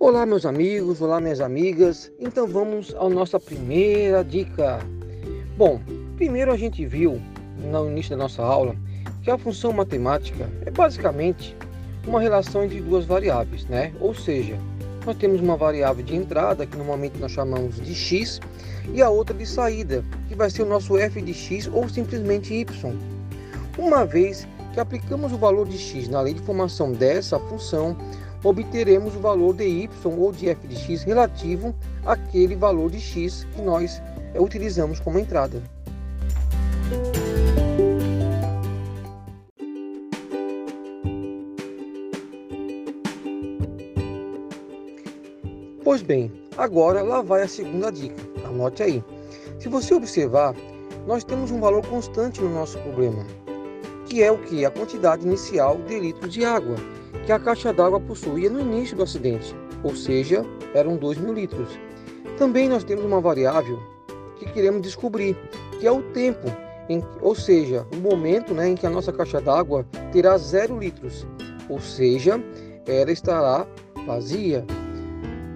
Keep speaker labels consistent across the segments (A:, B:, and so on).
A: Olá, meus amigos, olá, minhas amigas. Então vamos à nossa primeira dica. Bom, primeiro a gente viu no início da nossa aula que a função matemática é basicamente uma relação entre duas variáveis, né? Ou seja, nós temos uma variável de entrada, que normalmente nós chamamos de x, e a outra de saída, que vai ser o nosso f de x ou simplesmente y. Uma vez que aplicamos o valor de x na lei de formação dessa função, obteremos o valor de y ou de f de x relativo àquele valor de x que nós eh, utilizamos como entrada. Pois bem, agora lá vai a segunda dica. Anote aí. Se você observar, nós temos um valor constante no nosso problema, que é o que? A quantidade inicial de litros de água que a caixa d'água possuía no início do acidente, ou seja, eram 2 mil litros. Também nós temos uma variável que queremos descobrir, que é o tempo, em, ou seja, o momento né, em que a nossa caixa d'água terá zero litros, ou seja, ela estará vazia.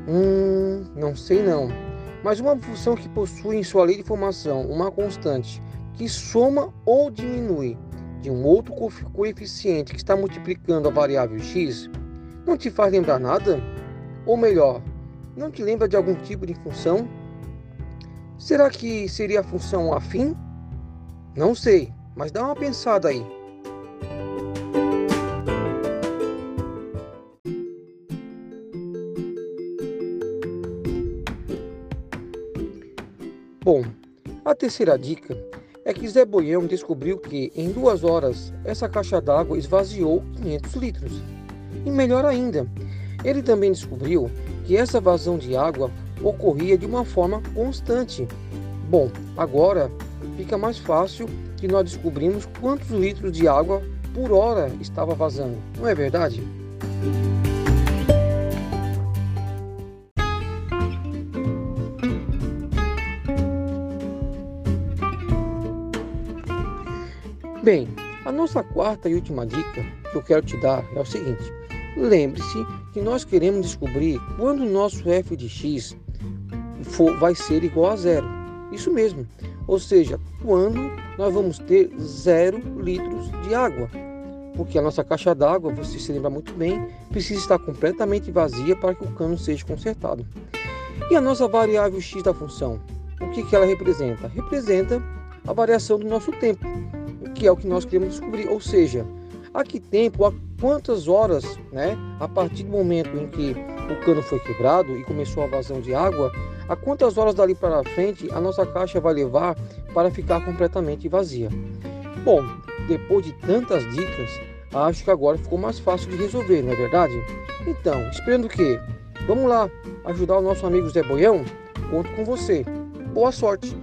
A: Hum, não sei não. Mas uma função que possui em sua lei de formação uma constante que soma ou diminui de um outro coeficiente que está multiplicando a variável x não te faz lembrar nada? Ou melhor, não te lembra de algum tipo de função? Será que seria a função afim? Não sei, mas dá uma pensada aí. Bom, a terceira dica é que Zé Boião descobriu que, em duas horas, essa caixa d'água esvaziou 500 litros. E melhor ainda, ele também descobriu que essa vazão de água ocorria de uma forma constante. Bom, agora fica mais fácil que nós descobrimos quantos litros de água por hora estava vazando, não é verdade? Bem, a nossa quarta e última dica que eu quero te dar é o seguinte: lembre-se que nós queremos descobrir quando o nosso f de x for, vai ser igual a zero. Isso mesmo, ou seja, quando nós vamos ter zero litros de água. Porque a nossa caixa d'água, você se lembra muito bem, precisa estar completamente vazia para que o cano seja consertado. E a nossa variável x da função, o que, que ela representa? Representa a variação do nosso tempo que é o que nós queremos descobrir. Ou seja, a que tempo, a quantas horas, né, a partir do momento em que o cano foi quebrado e começou a vazão de água, a quantas horas dali para frente a nossa caixa vai levar para ficar completamente vazia. Bom, depois de tantas dicas, acho que agora ficou mais fácil de resolver, não é verdade? Então, esperando que vamos lá ajudar o nosso amigo Zé Boião? Conto com você. Boa sorte!